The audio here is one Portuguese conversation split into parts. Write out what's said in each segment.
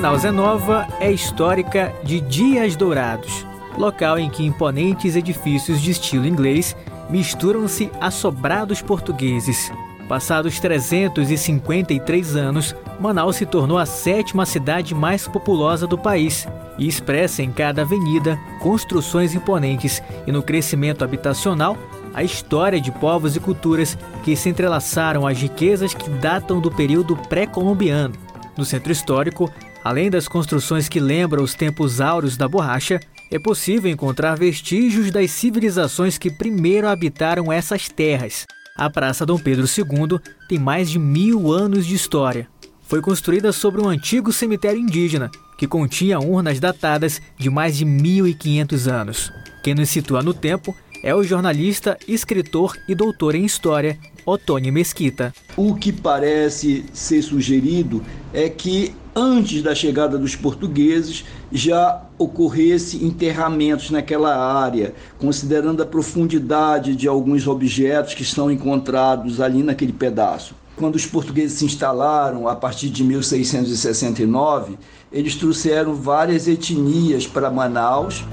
Manaus é nova é histórica de Dias Dourados, local em que imponentes edifícios de estilo inglês misturam-se a sobrados portugueses. Passados 353 anos, Manaus se tornou a sétima cidade mais populosa do país e expressa em cada avenida construções imponentes e no crescimento habitacional a história de povos e culturas que se entrelaçaram às riquezas que datam do período pré-colombiano. No centro histórico, além das construções que lembram os tempos áureos da borracha, é possível encontrar vestígios das civilizações que primeiro habitaram essas terras. A Praça Dom Pedro II tem mais de mil anos de história. Foi construída sobre um antigo cemitério indígena, que continha urnas datadas de mais de 1.500 anos. Quem nos situa no tempo é o jornalista, escritor e doutor em História, Otônio Mesquita. O que parece ser sugerido é que antes da chegada dos portugueses já ocorresse enterramentos naquela área, considerando a profundidade de alguns objetos que estão encontrados ali naquele pedaço. Quando os portugueses se instalaram a partir de 1669, eles trouxeram várias etnias para Manaus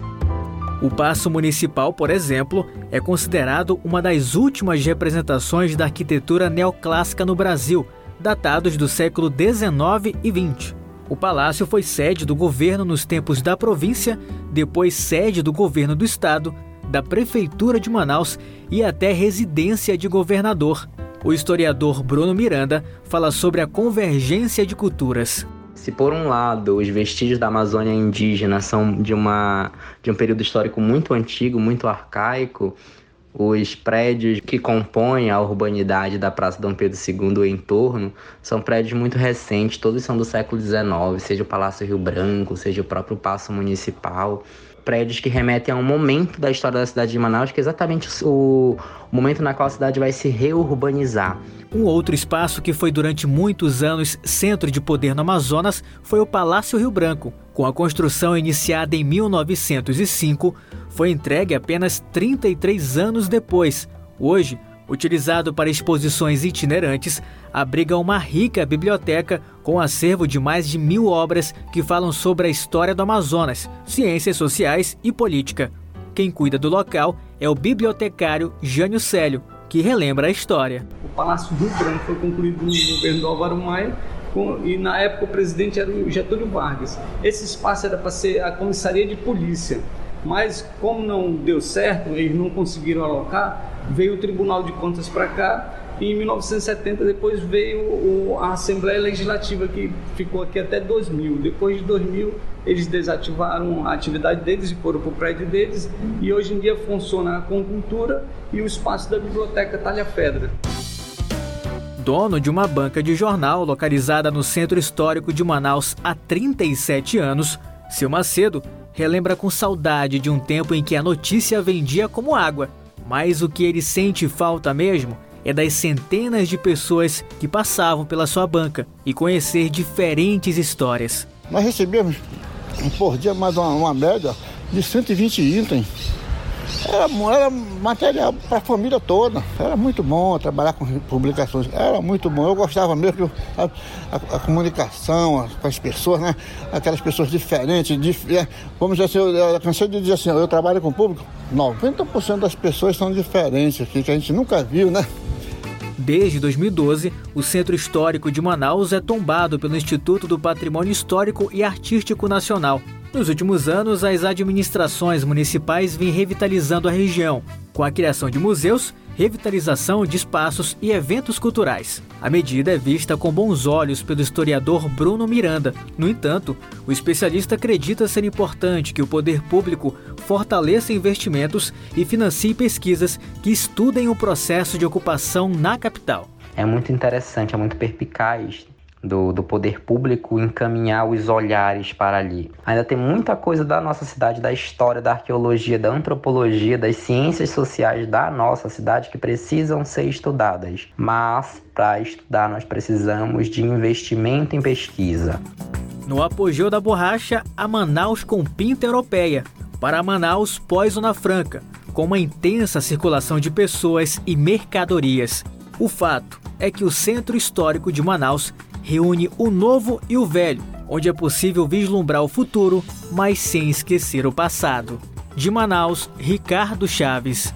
o Paço Municipal, por exemplo, é considerado uma das últimas representações da arquitetura neoclássica no Brasil, datados do século XIX e XX. O palácio foi sede do governo nos tempos da província, depois sede do governo do estado, da prefeitura de Manaus e até residência de governador. O historiador Bruno Miranda fala sobre a convergência de culturas. Se por um lado os vestígios da Amazônia indígena são de, uma, de um período histórico muito antigo, muito arcaico, os prédios que compõem a urbanidade da Praça Dom Pedro II e entorno são prédios muito recentes, todos são do século XIX, seja o Palácio Rio Branco, seja o próprio Paço Municipal prédios que remetem a um momento da história da cidade de Manaus, que é exatamente o, momento na qual a cidade vai se reurbanizar. Um outro espaço que foi durante muitos anos centro de poder no Amazonas foi o Palácio Rio Branco. Com a construção iniciada em 1905, foi entregue apenas 33 anos depois. Hoje, utilizado para exposições itinerantes, abriga uma rica biblioteca com acervo de mais de mil obras que falam sobre a história do Amazonas, ciências sociais e política. Quem cuida do local é o bibliotecário Jânio Célio, que relembra a história. O Palácio Rio Branco foi concluído no governo do Álvaro Maia e na época o presidente era o Getúlio Vargas. Esse espaço era para ser a comissaria de polícia, mas como não deu certo, eles não conseguiram alocar, veio o Tribunal de Contas para cá e em 1970 depois veio a Assembleia Legislativa que ficou aqui até 2000. Depois de 2000 eles desativaram a atividade deles e foram para o prédio deles e hoje em dia funciona a conjuntura e o espaço da biblioteca Talha Fedra. Dono de uma banca de jornal localizada no centro histórico de Manaus há 37 anos, seu Macedo relembra com saudade de um tempo em que a notícia vendia como água mas o que ele sente falta mesmo é das centenas de pessoas que passavam pela sua banca e conhecer diferentes histórias. Nós recebemos por dia mais uma, uma média de 120 itens era, era material para a família toda. Era muito bom trabalhar com publicações. Era muito bom. Eu gostava mesmo a, a, a comunicação com as pessoas, né? Aquelas pessoas diferentes. Dif, é, vamos dizer assim, eu, eu cansei de dizer assim, eu trabalho com o público. 90% das pessoas são diferentes aqui, que a gente nunca viu, né? Desde 2012, o Centro Histórico de Manaus é tombado pelo Instituto do Patrimônio Histórico e Artístico Nacional. Nos últimos anos, as administrações municipais vêm revitalizando a região, com a criação de museus, revitalização de espaços e eventos culturais. A medida é vista com bons olhos pelo historiador Bruno Miranda. No entanto, o especialista acredita ser importante que o poder público fortaleça investimentos e financie pesquisas que estudem o processo de ocupação na capital. É muito interessante, é muito perspicaz do, do poder público encaminhar os olhares para ali. Ainda tem muita coisa da nossa cidade, da história, da arqueologia, da antropologia, das ciências sociais da nossa cidade que precisam ser estudadas. Mas para estudar nós precisamos de investimento em pesquisa. No apogeu da borracha, a Manaus com pinta europeia. Para Manaus pós-Zona Franca, com uma intensa circulação de pessoas e mercadorias. O fato é que o centro histórico de Manaus reúne o novo e o velho, onde é possível vislumbrar o futuro, mas sem esquecer o passado. De Manaus, Ricardo Chaves.